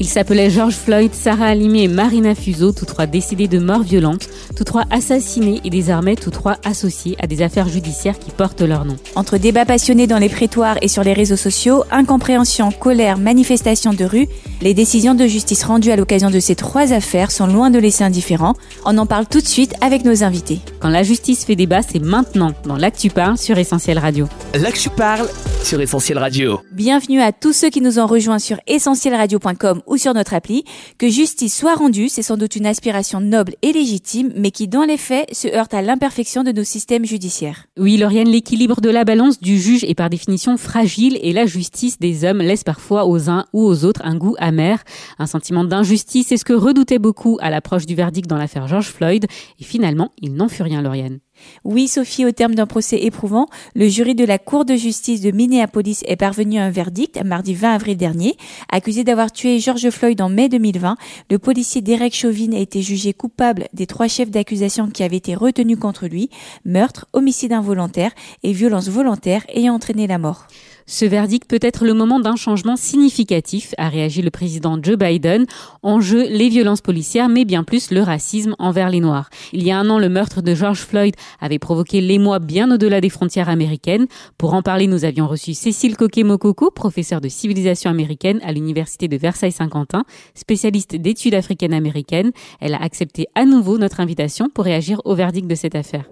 Ils s'appelaient George Floyd, Sarah Halimi et Marina Fuso, tous trois décédés de mort violente, tous trois assassinés et désormais tous trois associés à des affaires judiciaires qui portent leur nom. Entre débats passionnés dans les prétoires et sur les réseaux sociaux, incompréhension, colère, manifestations de rue, les décisions de justice rendues à l'occasion de ces trois affaires sont loin de laisser indifférents. On en parle tout de suite avec nos invités. Quand la justice fait débat, c'est maintenant dans l'Actu Parle sur Essentiel Radio. Je parle, sur Essentiel Radio. Bienvenue à tous ceux qui nous ont rejoints sur essentielradio.com ou sur notre appli. Que justice soit rendue, c'est sans doute une aspiration noble et légitime, mais qui dans les faits se heurte à l'imperfection de nos systèmes judiciaires. Oui, Lauriane, l'équilibre de la balance du juge est par définition fragile et la justice des hommes laisse parfois aux uns ou aux autres un goût amer. Un sentiment d'injustice est ce que redoutaient beaucoup à l'approche du verdict dans l'affaire George Floyd et finalement, il n'en fut rien, Lauriane. Oui, Sophie, au terme d'un procès éprouvant, le jury de la Cour de justice de Minneapolis est parvenu à un verdict mardi 20 avril dernier. Accusé d'avoir tué George Floyd en mai 2020, le policier Derek Chauvin a été jugé coupable des trois chefs d'accusation qui avaient été retenus contre lui, meurtre, homicide involontaire et violence volontaire ayant entraîné la mort. Ce verdict peut être le moment d'un changement significatif, a réagi le président Joe Biden. En jeu, les violences policières, mais bien plus le racisme envers les Noirs. Il y a un an, le meurtre de George Floyd avait provoqué l'émoi bien au-delà des frontières américaines. Pour en parler, nous avions reçu Cécile Coquet-Mokoko, professeure de civilisation américaine à l'université de Versailles-Saint-Quentin, spécialiste d'études africaines-américaines. Elle a accepté à nouveau notre invitation pour réagir au verdict de cette affaire.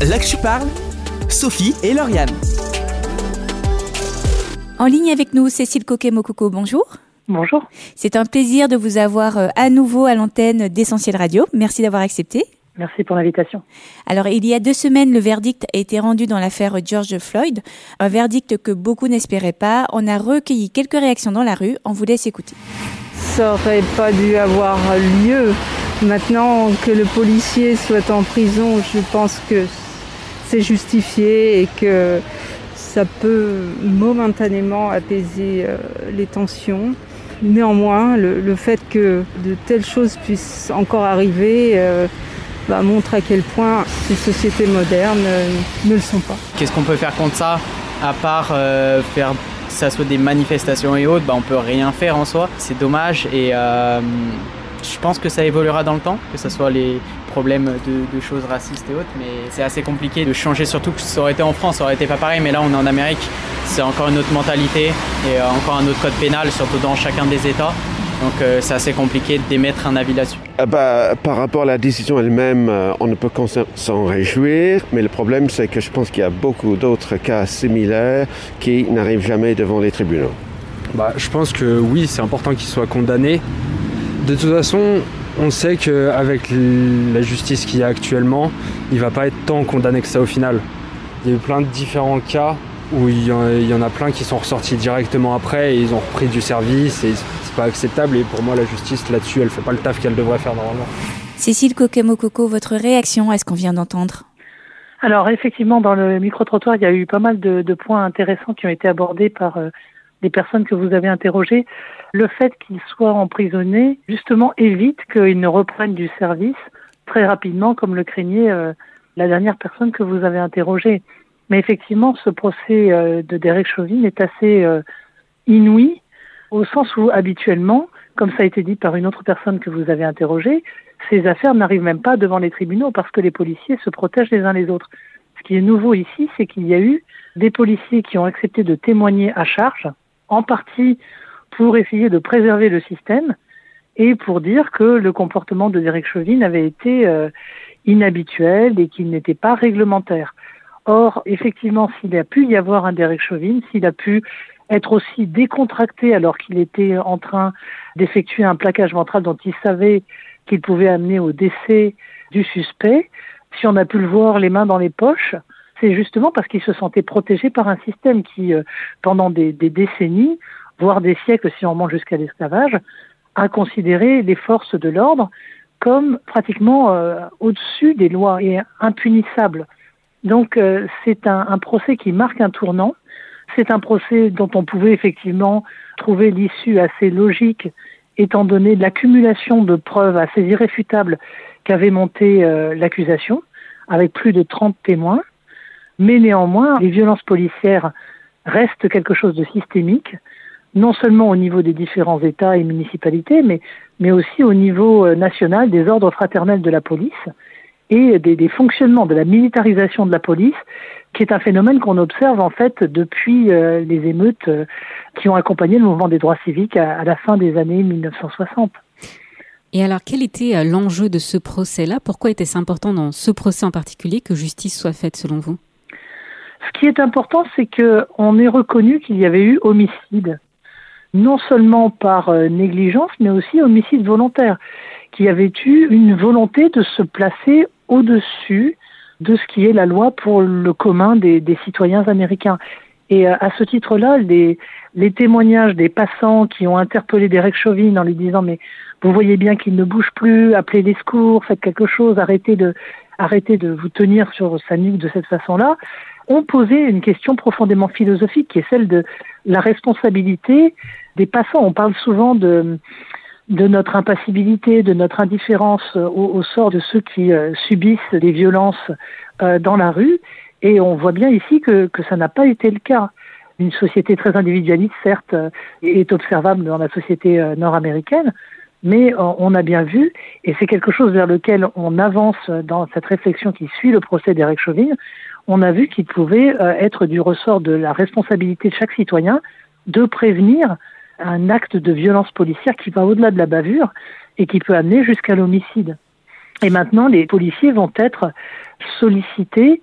là que je parle, Sophie et Lauriane. En ligne avec nous, Cécile Coquet-Mokoko, bonjour. Bonjour. C'est un plaisir de vous avoir euh, à nouveau à l'antenne d'Essentiel Radio. Merci d'avoir accepté. Merci pour l'invitation. Alors, il y a deux semaines, le verdict a été rendu dans l'affaire George Floyd. Un verdict que beaucoup n'espéraient pas. On a recueilli quelques réactions dans la rue. On vous laisse écouter. Ça aurait pas dû avoir lieu. Maintenant que le policier soit en prison, je pense que c'est justifié et que ça peut momentanément apaiser euh, les tensions. Néanmoins, le, fait que de telles choses puissent encore arriver euh, bah, montre à quel point ces sociétés modernes euh, ne le sont pas. Qu'est-ce qu'on peut faire contre ça? À part faire que ça soit des manifestations et autres, bah, on peut rien faire en soi. C'est dommage et je pense que ça évoluera dans le temps, que ce soit les problèmes de, de choses racistes et autres, mais c'est assez compliqué de changer, surtout que ça aurait été en France, ça aurait été pas pareil, mais là on est en Amérique, c'est encore une autre mentalité et euh, encore un autre code pénal, surtout dans chacun des États. Donc euh, c'est assez compliqué d'émettre un avis là-dessus. Ah bah, par rapport à la décision elle-même, euh, on ne peut qu'en s'en- s'en réjouir, mais le problème c'est que je pense qu'il y a beaucoup d'autres cas similaires qui n'arrivent jamais devant les tribunaux. Bah, je pense que oui, c'est important qu'il soit condamné. De toute façon, on sait qu'avec la justice qu'il y a actuellement, il va pas être tant condamné que ça au final. Il y a eu plein de différents cas où il y en, il y en a plein qui sont ressortis directement après et ils ont repris du service et c'est pas acceptable et pour moi la justice là-dessus elle fait pas le taf qu'elle devrait faire normalement. Cécile Coquet-Mokoko, votre réaction à ce qu'on vient d'entendre? Alors effectivement, dans le micro-trottoir, il y a eu pas mal de, de points intéressants qui ont été abordés par euh, les personnes que vous avez interrogées. Le fait qu'ils soient emprisonnés, justement, évite qu'ils ne reprennent du service très rapidement, comme le craignait euh, la dernière personne que vous avez interrogée. Mais effectivement, ce procès euh, de Derek Chauvin est assez euh, inouï, au sens où habituellement, comme ça a été dit par une autre personne que vous avez interrogée, ces affaires n'arrivent même pas devant les tribunaux parce que les policiers se protègent les uns les autres. Ce qui est nouveau ici, c'est qu'il y a eu des policiers qui ont accepté de témoigner à charge, en partie pour essayer de préserver le système et pour dire que le comportement de Derek Chauvin avait été euh, inhabituel et qu'il n'était pas réglementaire. Or, effectivement, s'il a pu y avoir un Derek Chauvin, s'il a pu être aussi décontracté alors qu'il était en train d'effectuer un plaquage ventral dont il savait qu'il pouvait amener au décès du suspect, si on a pu le voir les mains dans les poches, c'est justement parce qu'il se sentait protégé par un système qui, euh, pendant des, décennies, voire des siècles si on remonte jusqu'à l'esclavage, a considéré les forces de l'ordre comme pratiquement euh, au-dessus des lois et impunissables. Donc euh, c'est un, procès qui marque un tournant. C'est un procès dont on pouvait effectivement trouver l'issue assez logique, étant donné l'accumulation de preuves assez irréfutables qu'avait monté l'accusation, avec plus de 30 témoins. Mais néanmoins, les violences policières restent quelque chose de systémique, non seulement au niveau des différents États et municipalités, mais, mais aussi au niveau euh, national des ordres fraternels de la police et des, fonctionnements de la militarisation de la police, qui est un phénomène qu'on observe en fait depuis euh, les émeutes euh, qui ont accompagné le mouvement des droits civiques à, à la fin des années 1960. Et alors, quel était l'enjeu de ce procès-là? Pourquoi était-ce important dans ce procès en particulier que justice soit faite selon vous? Ce qui est important, c'est qu'on ait reconnu qu'il y avait eu homicide, non seulement par négligence, mais aussi homicide volontaire, qu'il y avait eu une volonté de se placer au-dessus de ce qui est la loi pour le commun des, des citoyens américains. Et euh, à ce titre-là, les, les, témoignages des passants qui ont interpellé Derek Chauvin en lui disant mais vous voyez bien qu'il ne bouge plus, appelez les secours, faites quelque chose, arrêtez de arrêtez de vous tenir sur sa nuque de cette façon-là, ont posé une question profondément philosophique qui est celle de la responsabilité des passants. On parle souvent de notre impassibilité, de notre indifférence au, au sort de ceux qui euh, subissent des violences euh, dans la rue. Et on voit bien ici que, que ça n'a pas été le cas. Une société très individualiste, certes, euh, est observable dans la société nord-américaine, mais on a bien vu, et c'est quelque chose vers lequel on avance dans cette réflexion qui suit le procès d'Eric Chauvin, on a vu qu'il pouvait être du ressort de la responsabilité de chaque citoyen de prévenir un acte de violence policière qui va au-delà de la bavure et qui peut amener jusqu'à l'homicide. Et maintenant, les policiers vont être sollicités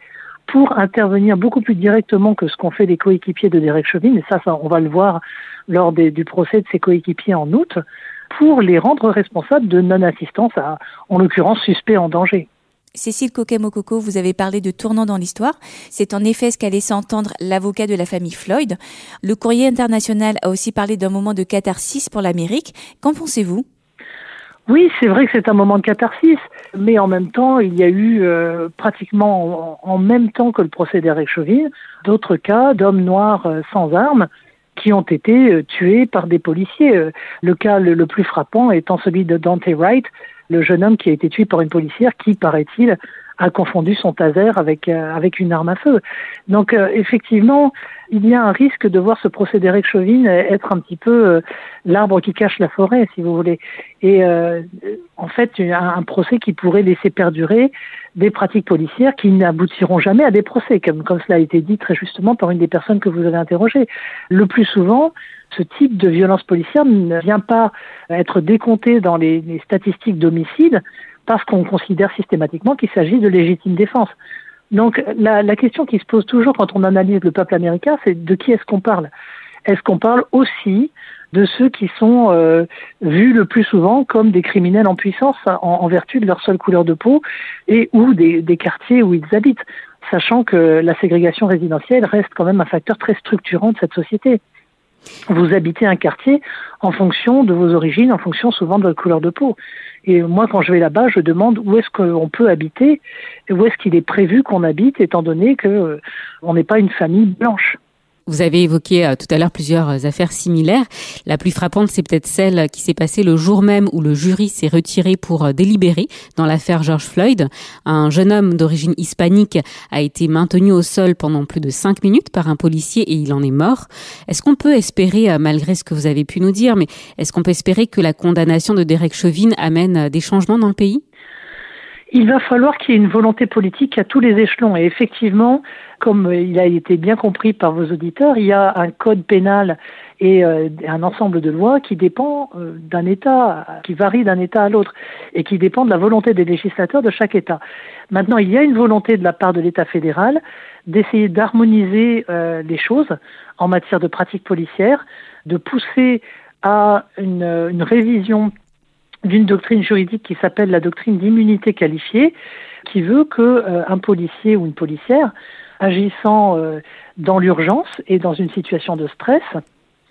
pour intervenir beaucoup plus directement que ce qu'ont fait les coéquipiers de Derek Chauvin, et ça, on va le voir lors du procès de ses coéquipiers en août, pour les rendre responsables de non-assistance à, en l'occurrence, suspect en danger. Cécile Coquet-Mococo, vous avez parlé de tournant dans l'histoire. C'est en effet ce qu'a laissé entendre l'avocat de la famille Floyd. Le courrier international a aussi parlé d'un moment de catharsis pour l'Amérique. Qu'en pensez-vous? Oui, c'est vrai que c'est un moment de catharsis, mais en même temps, il y a eu euh, pratiquement en, même temps que le procès d'Eric Chauvin, d'autres cas d'hommes noirs euh, sans armes qui ont été euh, tués par des policiers. Le cas le, le, plus frappant étant celui de Dante Wright, le jeune homme qui a été tué par une policière qui, paraît-il, a confondu son taser avec euh, avec une arme à feu. Donc euh, effectivement, il y a un risque de voir ce procédé avec Chauvin être un petit peu euh, l'arbre qui cache la forêt, si vous voulez. Et en fait, un, un, procès qui pourrait laisser perdurer des pratiques policières qui n'aboutiront jamais à des procès, comme comme cela a été dit très justement par une des personnes que vous avez interrogées. Le plus souvent, ce type de violence policière ne vient pas être décompté dans les, statistiques d'homicide parce qu'on considère systématiquement qu'il s'agit de légitime défense. Donc la, question qui se pose toujours quand on analyse le peuple américain, c'est de qui est-ce qu'on parle? Est-ce qu'on parle aussi de ceux qui sont euh, vus le plus souvent comme des criminels en puissance en, vertu de leur seule couleur de peau et ou des quartiers où ils habitent, sachant que la ségrégation résidentielle reste quand même un facteur très structurant de cette société. Vous habitez un quartier en fonction de vos origines, en fonction souvent de votre couleur de peau. Et moi, quand je vais là-bas, je demande où est-ce qu'on peut habiter, où est-ce qu'il est prévu qu'on habite, étant donné que euh, on n'est pas une famille blanche. Vous avez évoqué euh, tout à l'heure plusieurs euh, affaires similaires. La plus frappante, c'est peut-être celle qui s'est passée le jour même où le jury s'est retiré pour euh, délibérer dans l'affaire George Floyd. Un jeune homme d'origine hispanique a été maintenu au sol pendant plus de cinq minutes par un policier et il en est mort. Est-ce qu'on peut espérer, malgré ce que vous avez pu nous dire, mais est-ce qu'on peut espérer que la condamnation de Derek Chauvin amène des changements dans le pays? Il va falloir qu'il y ait une volonté politique à tous les échelons. Et effectivement, comme il a été bien compris par vos auditeurs, il y a un code pénal et euh, un ensemble de lois qui dépend euh, d'un État, qui varie d'un État à l'autre, et qui dépend de la volonté des législateurs de chaque État. Maintenant, il y a une volonté de la part de l'État fédéral d'essayer d'harmoniser euh, les choses en matière de pratiques policières, de pousser à une, une révision d'une doctrine juridique qui s'appelle la doctrine d'immunité qualifiée, qui veut que euh, un policier ou une policière agissant euh, dans l'urgence et dans une situation de stress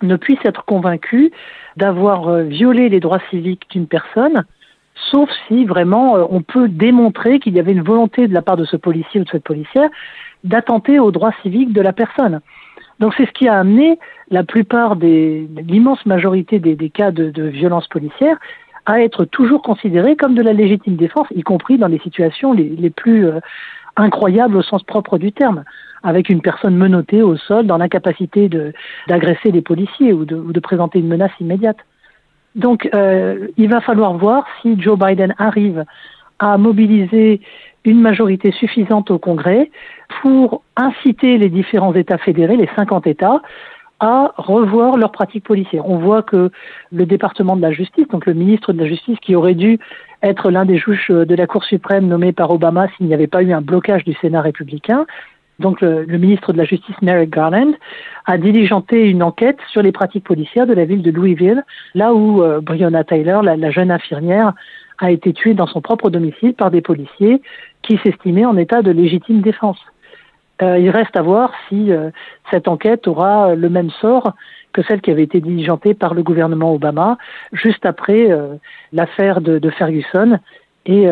ne puisse être convaincu d'avoir euh, violé les droits civiques d'une personne, sauf si vraiment euh, on peut démontrer qu'il y avait une volonté de la part de ce policier ou de cette policière d'attenter aux droits civiques de la personne. Donc c'est ce qui a amené la plupart des l'immense majorité des, des cas de, de violence policière à être toujours considéré comme de la légitime défense, y compris dans les situations les, les plus euh, incroyable au sens propre du terme, avec une personne menottée au sol dans l'incapacité d'agresser des policiers ou de, de, présenter une menace immédiate. Donc, euh, il va falloir voir si Joe Biden arrive à mobiliser une majorité suffisante au Congrès pour inciter les différents États fédérés, les 50 États, à revoir leurs pratiques policières. On voit que le département de la justice, donc le ministre de la justice qui aurait dû être l'un des juges de la Cour suprême nommé par Obama s'il n'y avait pas eu un blocage du Sénat républicain, donc le, ministre de la Justice Merrick Garland a diligenté une enquête sur les pratiques policières de la ville de Louisville, là où euh, Breonna Taylor, la, jeune infirmière, a été tuée dans son propre domicile par des policiers qui s'estimaient en état de légitime défense. Euh, il reste à voir si euh, cette enquête aura le même sort que celle qui avait été diligentée par le gouvernement Obama juste après euh, l'affaire de, de, Ferguson et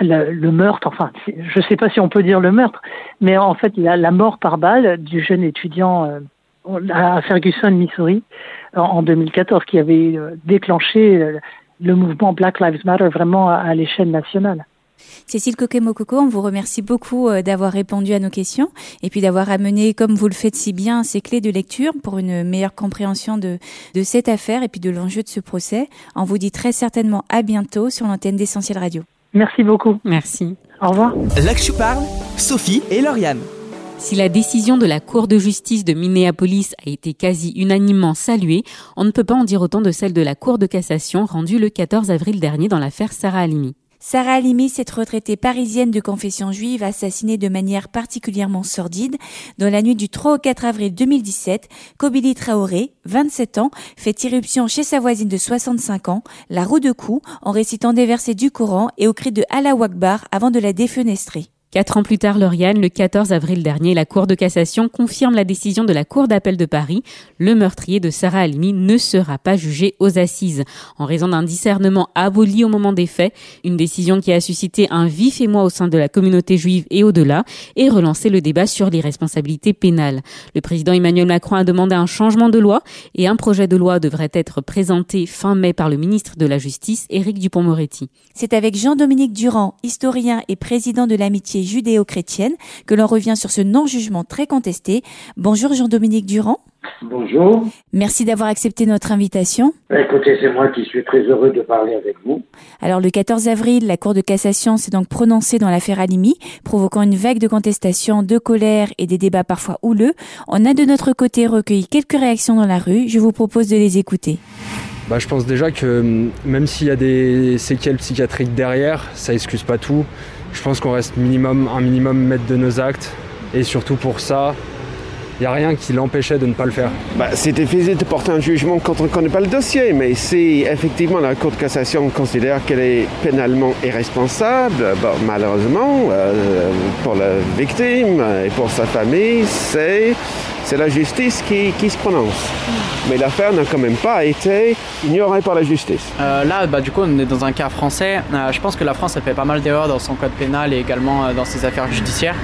le, le, meurtre, enfin, je ne sais pas si on peut dire le meurtre, mais en fait, la, la mort par balle du jeune étudiant à Ferguson, Missouri, en, 2014, qui avait déclenché le mouvement Black Lives Matter vraiment à l'échelle nationale. Cécile Coquet-Mokoko, on vous remercie beaucoup euh, d'avoir répondu à nos questions et puis d'avoir amené, comme vous le faites si bien, ces clés de lecture pour une meilleure compréhension de, de cette affaire et puis de l'enjeu de ce procès. On vous dit très certainement à bientôt sur l'antenne d'Essentiel Radio. Merci beaucoup. Merci. Au revoir. Là que je parle, Sophie et Lauriane. Si la décision de la Cour de justice de Minneapolis a été quasi unanimement saluée, on ne peut pas en dire autant de celle de la Cour de cassation rendue le 14 avril dernier dans l'affaire Sarah Halimi. Sarah Halimi, cette retraitée parisienne de confession juive, assassinée de manière particulièrement sordide dans la nuit du 3 au 4 avril 2017, Kobili Traoré, 27 ans, fait irruption chez sa voisine de 65 ans, la roue de cou, en récitant des versets du Coran et au cri de Allah Akbar avant de la défenestrer. Quatre ans plus tard, Lauriane, le 14 avril dernier, la Cour de cassation confirme la décision de la Cour d'appel de Paris. Le meurtrier de Sarah Halimi ne sera pas jugé aux assises en raison d'un discernement aboli au moment des faits, une décision qui a suscité un vif émoi au sein de la communauté juive et au-delà et relancé le débat sur l'irresponsabilité pénale. Le président Emmanuel Macron a demandé un changement de loi et un projet de loi devrait être présenté fin mai par le ministre de la Justice, Éric Dupont-Moretti. C'est avec Jean-Dominique Durand, historien et président de l'amitié judéo-chrétienne, que l'on revient sur ce non-jugement très contesté. Bonjour Jean-Dominique Durand. Bonjour. Merci d'avoir accepté notre invitation. Écoutez, c'est moi qui suis très heureux de parler avec vous. Alors le 14 avril, la Cour de cassation s'est donc prononcée dans l'affaire Alimi, provoquant une vague de contestation, de colère et des débats parfois houleux. On a de notre côté recueilli quelques réactions dans la rue. Je vous propose de les écouter. Bah, je pense déjà que hum, même s'il y a des séquelles psychiatriques derrière, ça excuse pas tout je pense qu'on reste minimum, un minimum maître de nos actes. Et surtout pour ça, il n'y a rien qui l'empêchait de ne pas le faire. Bah, c'est difficile de porter un jugement quand on ne connaît pas le dossier, mais si effectivement la Cour de cassation considère qu'elle est pénalement irresponsable, malheureusement, euh, pour la victime et pour sa famille, c'est c'est la justice qui, qui, se prononce. Mais l'affaire n'a quand même pas été ignorée par la justice. Euh, là, bah, du coup, on est dans un cas français. Euh, je pense que la France a fait pas mal d'erreurs dans son code pénal et également euh, dans ses affaires judiciaires,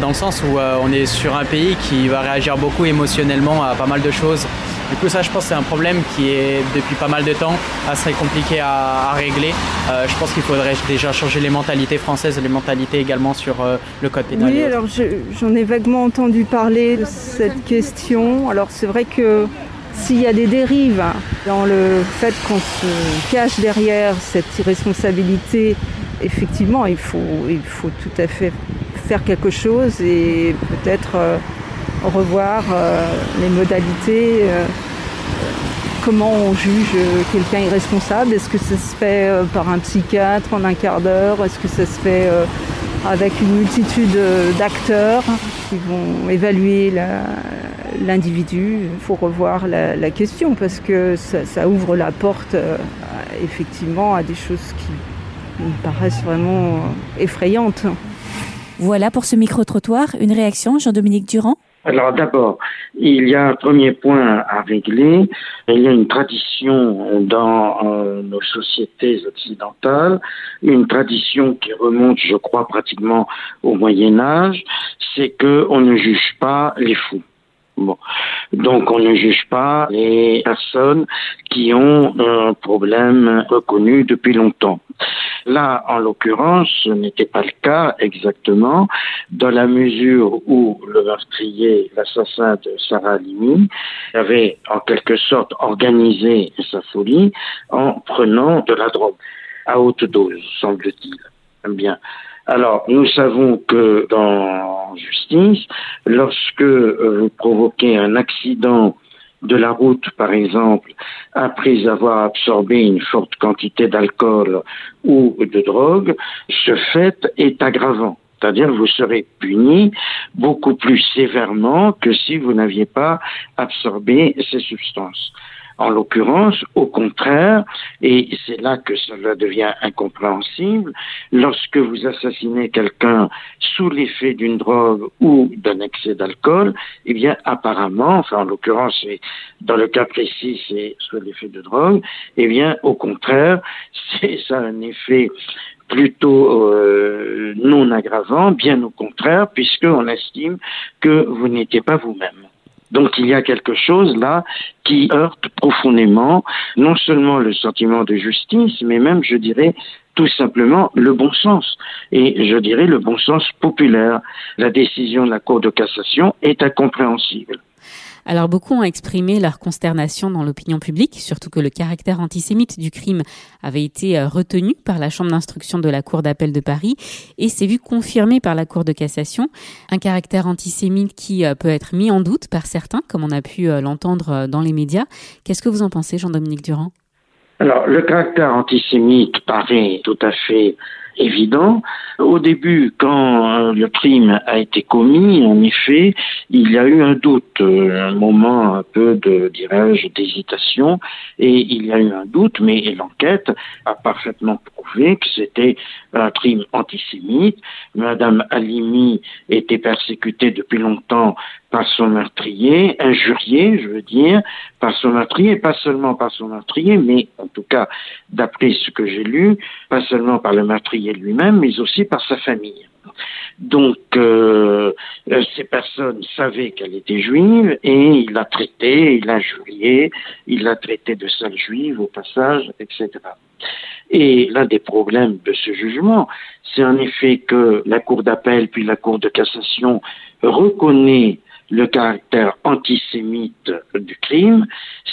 dans le sens où on est sur un pays qui va réagir beaucoup émotionnellement à pas mal de choses du coup, ça, je pense, c'est un problème qui est depuis pas mal de temps assez compliqué à, régler. Euh, je pense qu'il faudrait déjà changer les mentalités françaises et les mentalités également sur euh, le code pénal. Oui, alors j'en ai vaguement entendu parler de cette question. Alors c'est vrai que s'il y a des dérives dans le fait qu'on se cache derrière cette irresponsabilité, effectivement, il faut, il faut tout à fait faire quelque chose et peut-être euh, revoir euh, les modalités, euh, comment on juge quelqu'un irresponsable. Est-ce que ça se fait par un psychiatre en un quart d'heure? Est-ce que ça se fait avec une multitude d'acteurs? Qui vont évaluer l'individu Il faut revoir la, question parce que ça, ouvre la porte effectivement à des choses qui me paraissent vraiment effrayantes. Voilà pour ce micro-trottoir. Une réaction, Jean-Dominique Durand? Alors d'abord, il y a un premier point à régler. Il y a une tradition dans euh, nos sociétés occidentales, une tradition qui remonte, je crois, pratiquement au Moyen Âge, c'est qu'on ne juge pas les fous. Bon, Donc on ne juge pas les personnes qui ont un problème reconnu depuis longtemps. Là, en l'occurrence, ce n'était pas le cas exactement, dans la mesure où le meurtrier, l'assassin de Sarah Halimi, avait en quelque sorte organisé sa folie en prenant de la drogue à haute dose, semble-t-il. Bien. Alors, nous savons que dans justice, lorsque euh, vous provoquez un accident de la route, par exemple, après avoir absorbé une forte quantité d'alcool ou de drogue, ce fait est aggravant. C'est-à-dire vous serez puni beaucoup plus sévèrement que si vous n'aviez pas absorbé ces substances. En l'occurrence, au contraire, et c'est là que cela devient incompréhensible, lorsque vous assassinez quelqu'un sous l'effet d'une drogue ou d'un excès d'alcool, eh bien apparemment, enfin en l'occurrence, dans le cas précis, c'est sous l'effet de drogue, eh bien au contraire, c'est ça un effet plutôt euh, non aggravant, bien au contraire, puisqu'on estime que vous n'étiez pas vous-même. Donc il y a quelque chose là qui heurte profondément non seulement le sentiment de justice, mais même, je dirais, tout simplement le bon sens. Et je dirais le bon sens populaire. La décision de la Cour de cassation est incompréhensible. Alors beaucoup ont exprimé leur consternation dans l'opinion publique, surtout que le caractère antisémite du crime avait été euh, retenu par la Chambre d'instruction de la Cour d'appel de Paris et s'est vu confirmé par la Cour de cassation. Un caractère antisémite qui euh, peut être mis en doute par certains, comme on a pu euh, l'entendre dans les médias. Qu'est-ce que vous en pensez, Jean-Dominique Durand? Alors, le caractère antisémite paraît tout à fait évident. Au début, quand euh, le crime a été commis, en effet, il y a eu un doute, euh, un moment un peu de, dirais-je, d'hésitation, et il y a eu un doute, mais l'enquête a parfaitement prouvé que c'était un crime antisémite. Madame Halimi était persécutée depuis longtemps par son meurtrier, injurié, je veux dire, par son meurtrier, pas seulement par son meurtrier, mais en tout cas, d'après ce que j'ai lu, pas seulement par le meurtrier lui-même, mais aussi par sa famille. Donc, euh, euh, ces personnes savaient qu'elle était juive et il l'a traitée, il l'a injuriée, il l'a traitée de sale juive au passage, etc. Et l'un des problèmes de ce jugement, c'est en effet que la Cour d'appel puis la Cour de cassation reconnaît le caractère antisémite du crime,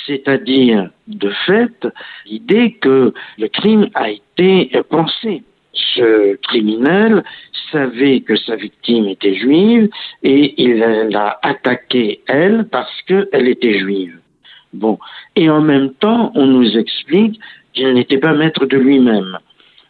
c'est-à-dire de fait l'idée que le crime a été pensé. Ce criminel savait que sa victime était juive et il l'a attaquée elle parce qu'elle était juive. Bon. Et en même temps, on nous explique qu'il n'était pas maître de lui-même.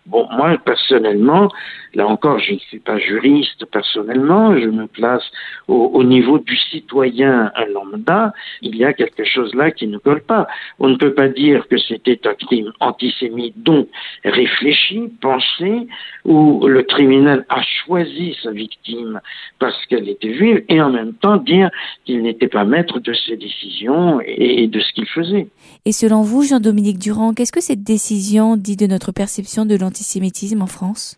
Bon, moi, personnellement, là encore, je ne suis pas juriste personnellement, je me place au, au, niveau du citoyen lambda, il y a quelque chose là qui ne colle pas. On ne peut pas dire que c'était un crime antisémite, donc réfléchi, pensé, où le criminel a choisi sa victime parce qu'elle était juive, et en même temps dire qu'il n'était pas maître de ses décisions et, et de ce qu'il faisait. Et selon vous, Jean-Dominique Durand, qu'est-ce que cette décision dit de notre perception de l'antisémitisme? En France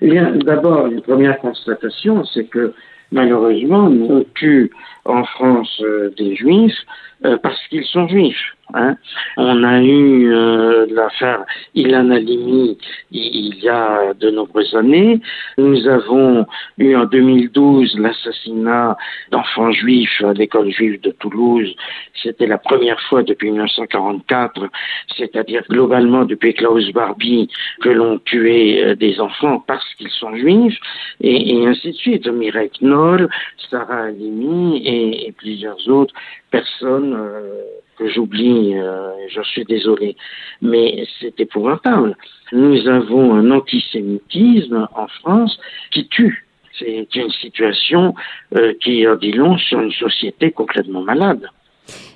Eh d'abord, une première constatation, c'est que malheureusement, on tue en France euh, des juifs euh, parce qu'ils sont juifs. Hein. On a eu euh, l'affaire Ilan Halimi il y a de nombreuses années. Nous avons eu en 2012 l'assassinat d'enfants juifs à l'école juive de Toulouse. C'était la première fois depuis 1944, c'est-à-dire globalement depuis Klaus Barbie, que l'on tuait euh, des enfants parce qu'ils sont juifs, et, et, ainsi de suite. Mireille Knoll, Sarah Halimi et, et plusieurs autres personnes. Euh, que j'oublie, euh, je suis désolé, mais c'est épouvantable. Nous avons un antisémitisme en France qui tue. C'est une situation euh, qui en dit long sur une société complètement malade.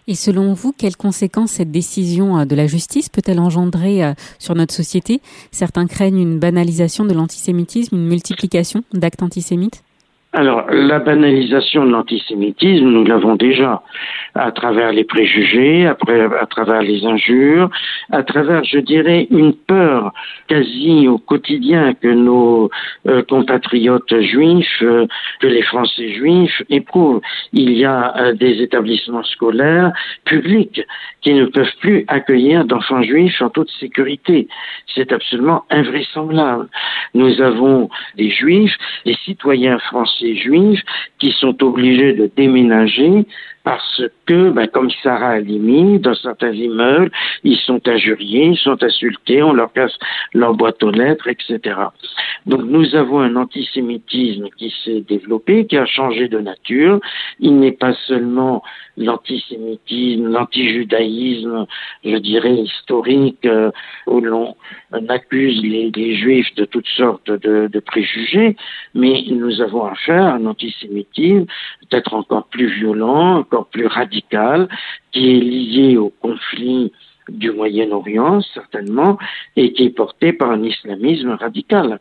Et selon vous, quelles conséquences cette décision euh, de la justice peut-elle engendrer euh, sur notre société? Certains craignent une banalisation de l'antisémitisme, une multiplication d'actes antisémites? Alors, la banalisation de l'antisémitisme, nous l'avons déjà, à travers les préjugés, à travers les injures, à travers, je dirais, une peur quasi au quotidien que nos euh, compatriotes juifs, euh, que les Français juifs éprouvent. Il y a euh, des établissements scolaires publics qui ne peuvent plus accueillir d'enfants juifs en toute sécurité. C'est absolument invraisemblable. Nous avons des juifs, des citoyens français juifs qui sont obligés de déménager parce que, ben, comme Sarah Halimi, dans certains immeubles, ils sont injuriés, ils sont insultés, on leur casse leur boîte aux lettres, etc. Donc nous avons un antisémitisme qui s'est développé, qui a changé de nature. Il n'est pas seulement l'antisémitisme, l'antijudaïsme, je dirais historique, euh, où l'on accuse les, juifs de toutes sortes de, de, préjugés, mais nous avons affaire à un antisémitisme peut-être encore plus violent, encore plus radical, qui est lié au conflit du Moyen-Orient, certainement, et qui est porté par un islamisme radical.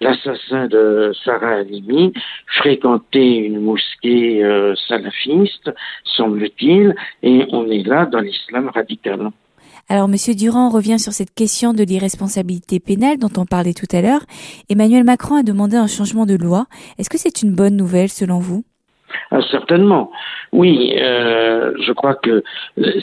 L'assassin de Sarah Halimi fréquentait une mosquée euh, salafiste, semble-t-il, et on est là dans l'islam radical. Alors, Monsieur Durand revient sur cette question de l'irresponsabilité pénale dont on parlait tout à l'heure. Emmanuel Macron a demandé un changement de loi. Est-ce que c'est une bonne nouvelle selon vous? Ah, certainement. Oui, euh, je crois que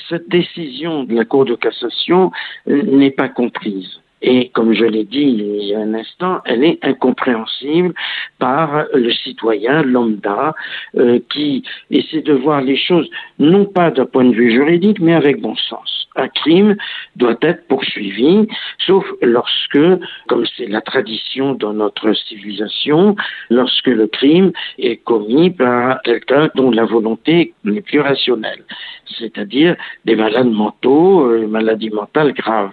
cette décision de la Cour de cassation euh, n'est pas comprise. Et comme je l'ai dit il y a un instant, elle est incompréhensible par le citoyen lambda euh, qui essaie de voir les choses non pas d'un point de vue juridique, mais avec bon sens. Un crime doit être poursuivi, sauf lorsque, comme c'est la tradition dans notre civilisation, lorsque le crime est commis par quelqu'un dont la volonté n'est plus rationnelle, c'est-à-dire des malades mentaux, euh, maladies mentales graves.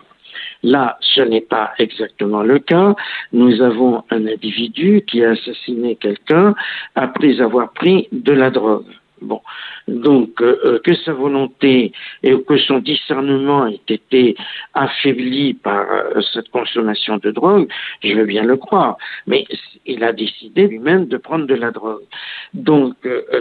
Là, ce n'est pas exactement le cas. Nous avons un individu qui a assassiné quelqu'un après avoir pris de la drogue. Bon, donc euh, euh, que sa volonté et que son discernement ait été affaibli par euh, cette consommation de drogue, je veux bien le croire, mais il a décidé lui-même de prendre de la drogue. Donc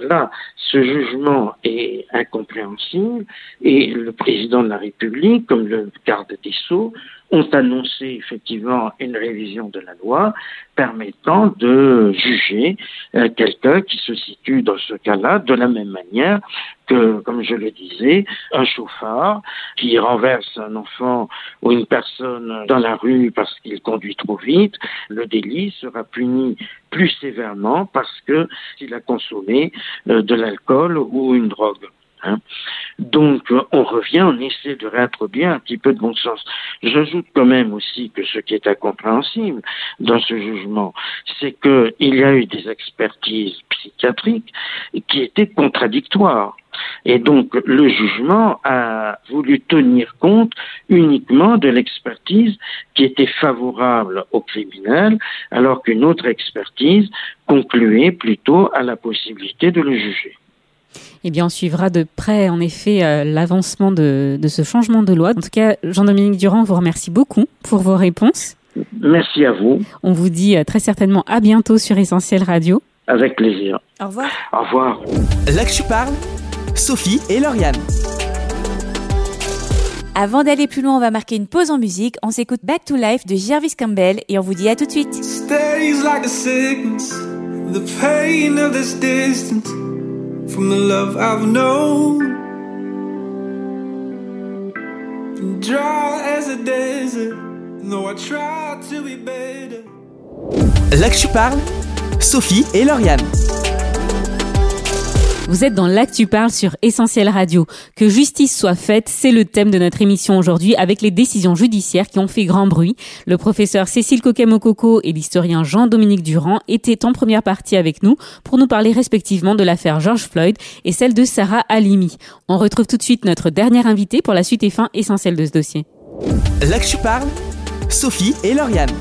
là, ce jugement est incompréhensible et le président de la République, comme le garde des Sceaux, ont annoncé effectivement une révision de la loi permettant de juger euh, quelqu'un qui se situe dans ce cas-là de la même manière que, comme je le disais, un chauffard qui renverse un enfant ou une personne dans la rue parce qu'il conduit trop vite, le délit sera puni plus sévèrement parce que s'il a consommé euh, de l'alcool ou une drogue. Hein. Donc, on revient, on essaie de réintroduire un petit peu de bon sens. J'ajoute quand même aussi que ce qui est incompréhensible dans ce jugement, c'est qu'il y a eu des expertises psychiatriques qui étaient contradictoires. Et donc, le jugement a voulu tenir compte uniquement de l'expertise qui était favorable au criminel, alors qu'une autre expertise concluait plutôt à la possibilité de le juger. Eh bien, on suivra de près, en effet, euh, l'avancement de, ce changement de loi. En tout cas, Jean-Dominique Durand vous remercie beaucoup pour vos réponses. Merci à vous. On vous dit euh, très certainement à bientôt sur Essentiel Radio. Avec plaisir. Au revoir. Au revoir. Là que tu parles, Sophie et Lauriane. Avant d'aller plus loin, on va marquer une pause en musique. On s'écoute Back to Life de Jervis Campbell et on vous dit à tout de suite. From the love I've known. Dry as a desert, though I try to be better. Là que tu parles, Sophie et Lauriane. Vous êtes dans l'Actu Parle sur Essentiel Radio. Que justice soit faite, c'est le thème de notre émission aujourd'hui avec les décisions judiciaires qui ont fait grand bruit. Le professeur Cécile Coquet-Mococo et l'historien Jean-Dominique Durand étaient en première partie avec nous pour nous parler respectivement de l'affaire George Floyd et celle de Sarah Halimi. On retrouve tout de suite notre dernière invitée pour la suite et fin essentielle de ce dossier. L'Actu Parle, Sophie et Lauriane.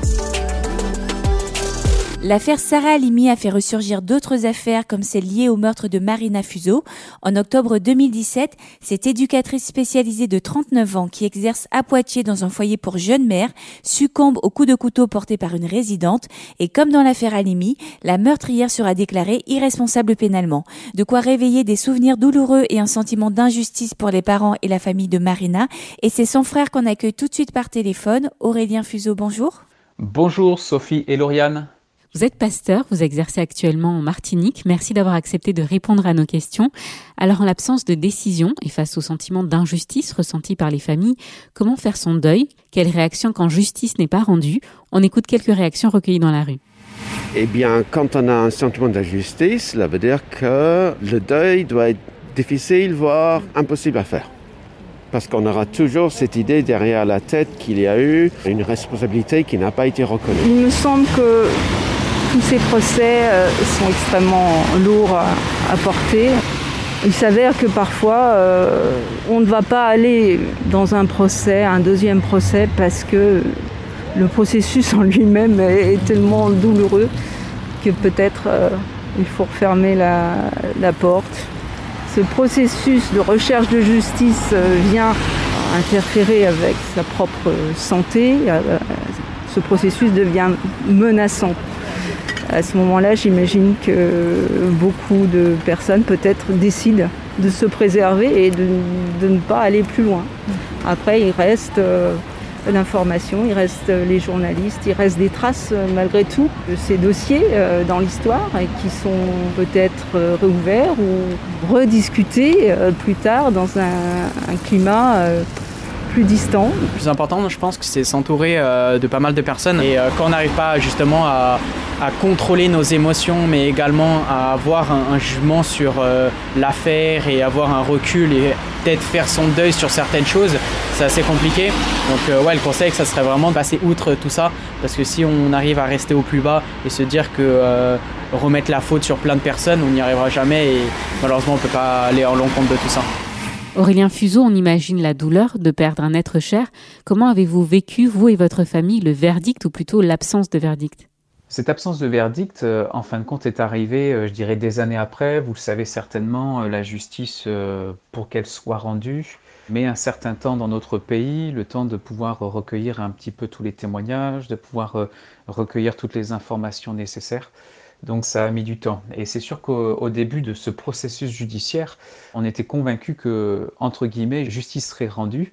L'affaire Sarah Halimi a fait ressurgir d'autres affaires comme celle liée au meurtre de Marina Fuso. En octobre 2017, cette éducatrice spécialisée de 39 ans qui exerce à Poitiers dans un foyer pour jeunes mères succombe au coup de couteau porté par une résidente et comme dans l'affaire Halimi, la meurtrière sera déclarée irresponsable pénalement. De quoi réveiller des souvenirs douloureux et un sentiment d'injustice pour les parents et la famille de Marina et c'est son frère qu'on accueille tout de suite par téléphone. Aurélien Fuso, bonjour. Bonjour Sophie et Lauriane. Vous êtes pasteur, vous exercez actuellement en Martinique. Merci d'avoir accepté de répondre à nos questions. Alors, en l'absence de décision et face au sentiment d'injustice ressenti par les familles, comment faire son deuil? Quelle réaction quand justice n'est pas rendue? On écoute quelques réactions recueillies dans la rue. Eh bien, quand on a un sentiment d'injustice, cela veut dire que le deuil doit être difficile, voire impossible à faire. Parce qu'on aura toujours cette idée derrière la tête qu'il y a eu une responsabilité qui n'a pas été reconnue. Il me semble que tous ces procès euh, sont extrêmement lourds à, porter. Il s'avère que parfois, euh, on ne va pas aller dans un procès, un deuxième procès, parce que le processus en lui-même est, tellement douloureux que peut-être euh, il faut refermer la, porte. Ce processus de recherche de justice vient interférer avec sa propre santé. ce processus devient menaçant à ce moment-là, j'imagine que beaucoup de personnes peut-être décident de se préserver et de, ne pas aller plus loin. Après, il reste euh, l'information, il reste les journalistes, il reste des traces euh, malgré tout de ces dossiers euh, dans l'histoire et qui sont peut-être réouverts ou rediscutés plus tard dans un climat plus distant. Le plus important, je pense que c'est s'entourer de pas mal de personnes et quand on n'arrive pas justement à contrôler nos émotions, mais également à avoir un, jugement sur euh, l'affaire et avoir un recul et peut-être faire son deuil sur certaines choses, c'est assez compliqué. Donc euh, ouais, le conseil, ça serait vraiment de passer outre tout ça, parce que si on arrive à rester au plus bas et se dire que euh, remettre la faute sur plein de personnes, on n'y arrivera jamais et malheureusement on ne peut pas aller en l'encontre de tout ça. Aurélien Fuseau, on imagine la douleur de perdre un être cher. Comment avez-vous vécu, vous et votre famille, le verdict ou plutôt l'absence de verdict? Cette absence de verdict, euh, en fin de compte, est arrivée, euh, je dirais, des années après. Vous le savez certainement, euh, la justice, pour qu'elle soit rendue, met un certain temps dans notre pays, le temps de pouvoir recueillir un petit peu tous les témoignages, de pouvoir recueillir toutes les informations nécessaires. Donc ça a mis du temps. Et c'est sûr qu'au début de ce processus judiciaire, on était convaincu que, entre guillemets, justice serait rendue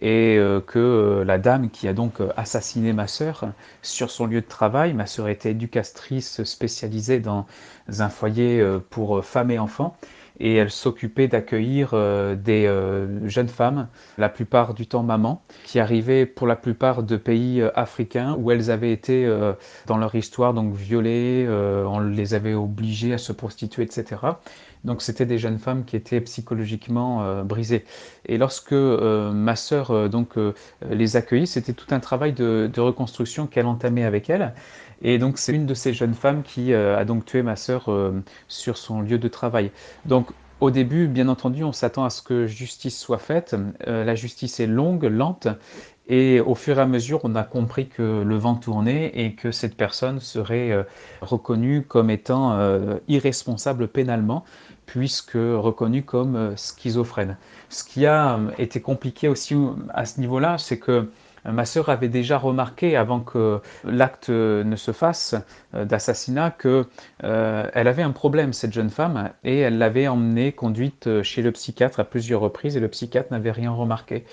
et euh, que euh, la dame qui a donc euh, assassiné ma sœur sur son lieu de travail, ma sœur était éducatrice spécialisée dans un foyer pour femmes et enfants, et elle s'occupait d'accueillir des jeunes femmes, la plupart du temps mamans, qui arrivaient pour la plupart de pays africains où elles avaient été dans leur histoire donc violées, on les avait obligées à se prostituer, etc. Donc c'était des jeunes femmes qui étaient psychologiquement euh, brisées. Et lorsque euh, ma sœur euh, donc les accueillit, c'était tout un travail de, reconstruction qu'elle entamait avec elle. Et donc c'est une de ces jeunes femmes qui a donc tué ma sœur sur son lieu de travail. Donc au début, bien entendu, on s'attend à ce que justice soit faite. la justice est longue, lente, et au fur et à mesure, on a compris que le vent tournait et que cette personne serait reconnue comme étant irresponsable pénalement puisque reconnu comme euh, schizophrène. Ce qui a euh, été compliqué aussi euh, à ce niveau-là, c'est que ma sœur avait déjà remarqué, avant que l'acte ne se fasse d'assassinat, que elle avait un problème cette jeune femme et elle l'avait emmenée conduite chez le psychiatre à plusieurs reprises et le psychiatre n'avait rien remarqué.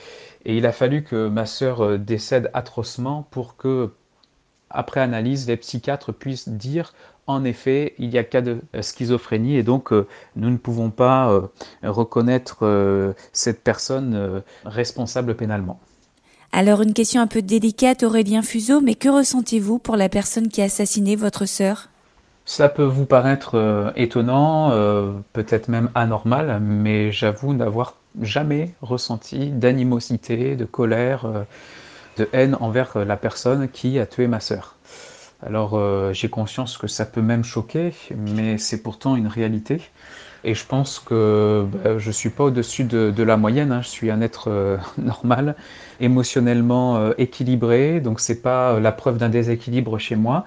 Et il a fallu que ma sœur décède atrocement pour que après analyse, les psychiatres puissent dire en effet, il y a cas de euh, schizophrénie et donc euh, nous ne pouvons pas euh, reconnaître cette personne responsable pénalement. Alors une question un peu délicate, Aurélien Fuseau, mais que ressentez-vous pour la personne qui a assassiné votre sœur? Ça peut vous paraître étonnant, peut-être même anormal, mais j'avoue n'avoir jamais ressenti d'animosité, de colère, de haine envers la personne qui a tué ma sœur. Alors euh, j'ai conscience que ça peut même choquer, mais c'est pourtant une réalité. Et je pense que bah, je ne suis pas au-dessus de, la moyenne, hein. je suis un être euh, normal, émotionnellement euh, équilibré, donc ce n'est pas la preuve d'un déséquilibre chez moi.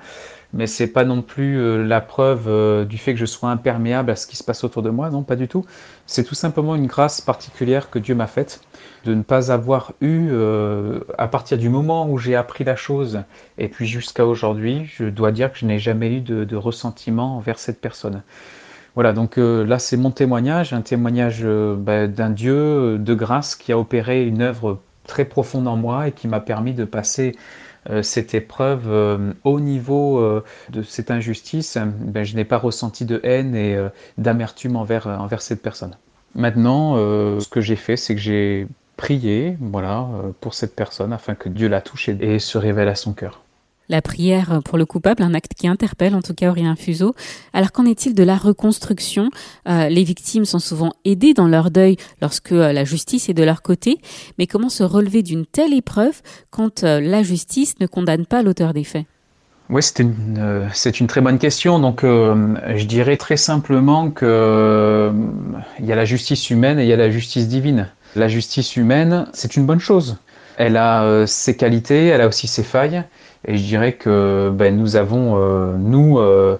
mais c'est pas non plus euh, la preuve euh, du fait que je sois imperméable à ce qui se passe autour de moi, non, pas du tout. C'est tout simplement une grâce particulière que Dieu m'a faite de ne pas avoir eu, euh, à partir du moment où j'ai appris la chose, et puis jusqu'à aujourd'hui, je dois dire que je n'ai jamais eu de, ressentiment envers cette personne. Voilà, donc là c'est mon témoignage, un témoignage bah, d'un Dieu de grâce qui a opéré une œuvre très profonde en moi et qui m'a permis de passer euh, cette épreuve euh, au niveau euh, de cette injustice, ben, je n'ai pas ressenti de haine et d'amertume envers, envers cette personne. Maintenant, ce que j'ai fait, c'est que j'ai prié voilà, pour cette personne afin que Dieu la touche et se révèle à son cœur la prière pour le coupable, un acte qui interpelle en tout cas Aurélien Fuseau. Alors qu'en est-il de la reconstruction? Euh, Les victimes sont souvent aidées dans leur deuil lorsque euh, la justice est de leur côté, mais comment se relever d'une telle épreuve quand euh, la justice ne condamne pas l'auteur des faits? Oui, c'est une, une très bonne question. Donc, je dirais très simplement que il y a la justice humaine et il y a la justice divine. La justice humaine, c'est une bonne chose. Elle a ses qualités, elle a aussi ses failles. Et je dirais que ben, nous avons, euh, nous, euh,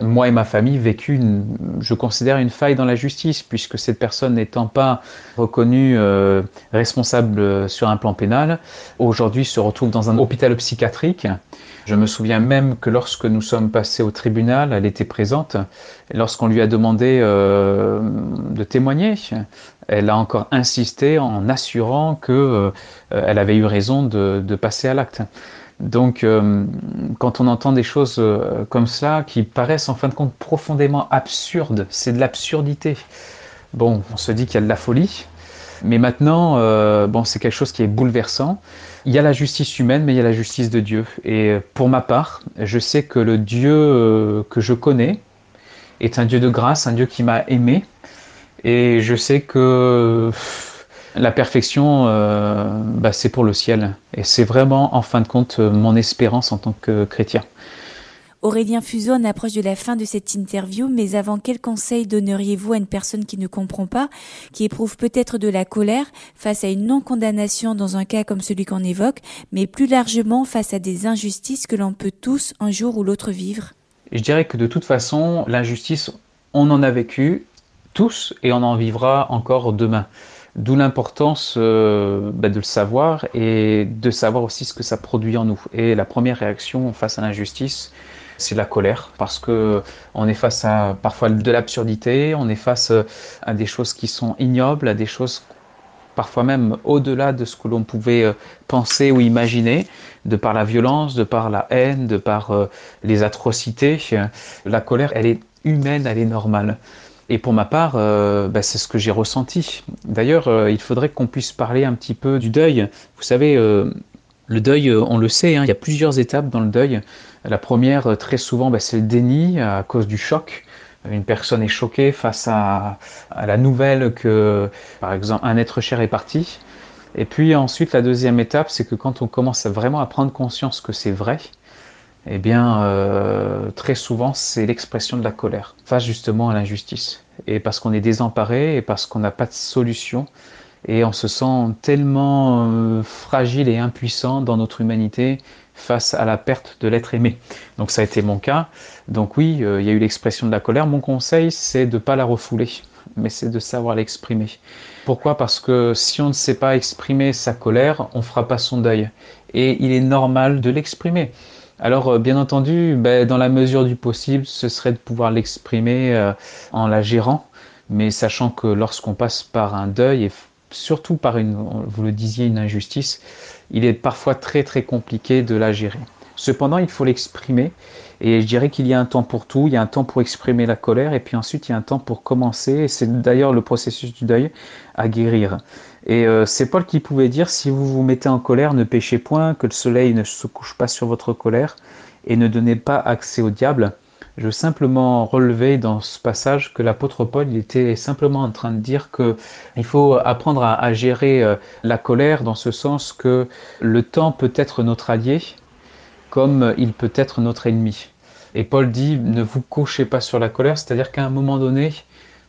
moi et ma famille, vécu, je considère, une faille dans la justice, puisque cette personne n'étant pas reconnue euh, responsable sur un plan pénal, aujourd'hui se retrouve dans un hôpital psychiatrique. Je me souviens même que lorsque nous sommes passés au tribunal, elle était présente. Lorsqu'on lui a demandé de témoigner, elle a encore insisté en assurant que elle avait eu raison de passer à l'acte. Donc, euh, quand on entend des choses euh, comme ça, qui paraissent en fin de compte profondément absurdes, c'est de l'absurdité. Bon, on se dit qu'il y a de la folie, mais maintenant, euh, bon, c'est quelque chose qui est bouleversant. Il y a la justice humaine, mais il y a la justice de Dieu. Et pour ma part, je sais que le Dieu que je connais est un Dieu de grâce, un Dieu qui m'a aimé. Et je sais que la perfection, euh, bah, c'est pour le ciel. Et c'est vraiment, en fin de compte, mon espérance en tant que chrétien. Aurélien Fuseau, on approche de la fin de cette interview, mais avant, quel conseil donneriez-vous à une personne qui ne comprend pas, qui éprouve peut-être de la colère face à une non-condamnation dans un cas comme celui qu'on évoque, mais plus largement face à des injustices que l'on peut tous un jour ou l'autre vivre? Je dirais que de toute façon, l'injustice, on en a vécu tous et on en vivra encore demain. D'où l'importance euh, bah, de le savoir et de savoir aussi ce que ça produit en nous. Et la première réaction face à l'injustice, c'est la colère, parce que on est face à parfois de l'absurdité, on est face à des choses qui sont ignobles, à des choses parfois même au-delà de ce que l'on pouvait euh, penser ou imaginer, de par la violence, de par la haine, de par euh, les atrocités. La colère, elle est humaine, elle est normale. Et pour ma part, euh, bah, c'est ce que j'ai ressenti. D'ailleurs, euh, il faudrait qu'on puisse parler un petit peu du deuil. Vous savez, euh, le deuil, on le sait, hein, il y a plusieurs étapes dans le deuil. La première, très souvent, bah, c'est le déni à cause du choc. Une personne est choquée face à, à, la nouvelle que, par exemple, un être cher est parti. Et puis ensuite, la deuxième étape, c'est que quand on commence vraiment à prendre conscience que c'est vrai, eh bien, euh, très souvent, c'est l'expression de la colère face justement à l'injustice. Et parce qu'on est désemparé et parce qu'on n'a pas de solution et on se sent tellement euh, fragile et impuissant dans notre humanité face à la perte de l'être aimé. Donc ça a été mon cas. Donc oui, euh, il y a eu l'expression de la colère. Mon conseil, c'est de ne pas la refouler, mais c'est de savoir l'exprimer. Pourquoi? Parce que si on ne sait pas exprimer sa colère, on ne fera pas son deuil. Et il est normal de l'exprimer. Alors, euh, bien entendu, ben, dans la mesure du possible, ce serait de pouvoir l'exprimer euh, en la gérant, mais sachant que lorsqu'on passe par un deuil, et surtout par une, vous le disiez, une injustice, il est parfois très très compliqué de la gérer. Cependant, il faut l'exprimer, et je dirais qu'il y a un temps pour tout, il y a un temps pour exprimer la colère, et puis ensuite il y a un temps pour commencer, et c'est d'ailleurs le processus du deuil, à guérir. Et euh, c'est Paul qui pouvait dire, si vous vous mettez en colère, ne péchez point, que le soleil ne se couche pas sur votre colère, et ne donnez pas accès au diable. Je veux simplement relever dans ce passage que l'apôtre Paul était simplement en train de dire que il faut apprendre à, à gérer euh, la colère dans ce sens que le temps peut être notre allié comme il peut être notre ennemi. Et Paul dit ne vous couchez pas sur la colère, c'est-à-dire qu'à un moment donné,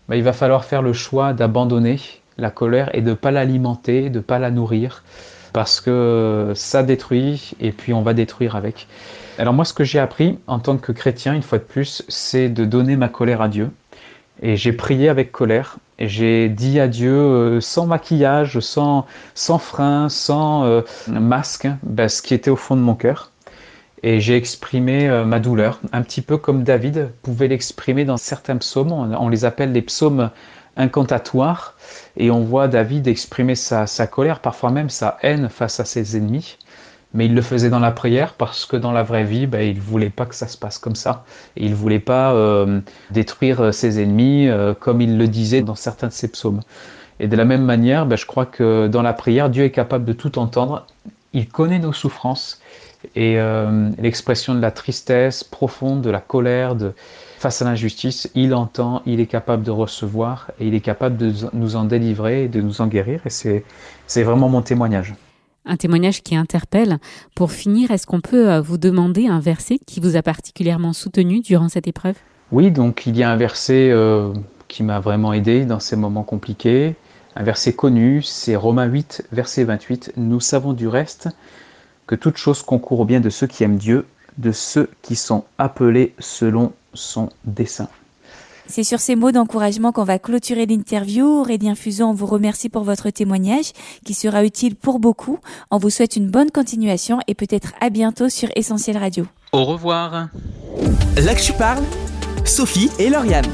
bah, il va falloir faire le choix d'abandonner la colère et de pas l'alimenter, de pas la nourrir, parce que ça détruit et puis on va détruire avec. Alors moi, ce que j'ai appris en tant que chrétien, une fois de plus, c'est de donner ma colère à Dieu. Et j'ai prié avec colère. Et j'ai dit à Dieu, euh, sans maquillage, sans, sans frein, sans euh, masque, ben, ce qui était au fond de mon cœur. Et j'ai exprimé euh, ma douleur, un petit peu comme David pouvait l'exprimer dans certains psaumes. On, les appelle les psaumes incantatoires. Et on voit David exprimer sa, colère, parfois même sa haine face à ses ennemis mais il le faisait dans la prière parce que dans la vraie vie, ben, il voulait pas que ça se passe comme ça. Et il voulait pas euh, détruire euh, ses ennemis comme il le disait dans certains de ses psaumes. Et de la même manière, ben, je crois que dans la prière, Dieu est capable de tout entendre. Il connaît nos souffrances et l'expression de la tristesse profonde, de la colère, de, face à l'injustice, il entend, il est capable de recevoir et il est capable de nous en délivrer et de nous en guérir. Et c'est vraiment mon témoignage un témoignage qui interpelle. Pour finir, est-ce qu'on peut euh, vous demander un verset qui vous a particulièrement soutenu durant cette épreuve? Oui, donc il y a un verset euh, qui m'a vraiment aidé dans ces moments compliqués. Un verset connu, c'est Romains 8, verset 28. Nous savons du reste que toute chose concourt au bien de ceux qui aiment Dieu, de ceux qui sont appelés selon son dessein. C'est sur ces mots d'encouragement qu'on va clôturer l'interview. Aurélien Fuson, on vous remercie pour votre témoignage qui sera utile pour beaucoup. On vous souhaite une bonne continuation et peut-être à bientôt sur Essentiel Radio. Au revoir. Là que tu parles, Sophie et Lauriane.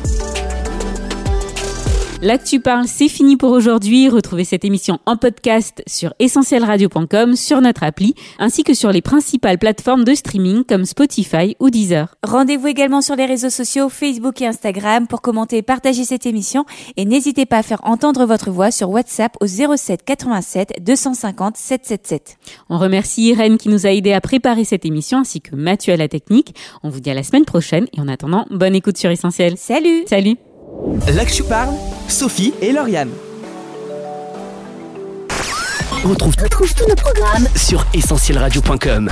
L'actu parle, c'est fini pour aujourd'hui. Retrouvez cette émission en podcast sur essentielradio.com, sur notre appli, ainsi que sur les principales plateformes de streaming comme Spotify ou Deezer. Rendez-vous également sur les réseaux sociaux Facebook et Instagram pour commenter et partager cette émission et n'hésitez pas à faire entendre votre voix sur WhatsApp au 07 87 250 777. On remercie Irène qui nous a aidé à préparer cette émission ainsi que Mathieu à la technique. On vous dit à la semaine prochaine et en attendant, bonne écoute sur Essentiel. Salut Salut Tu parles, Sophie et Lauriane. On retrouve, tous nos programmes sur essentielradio.com.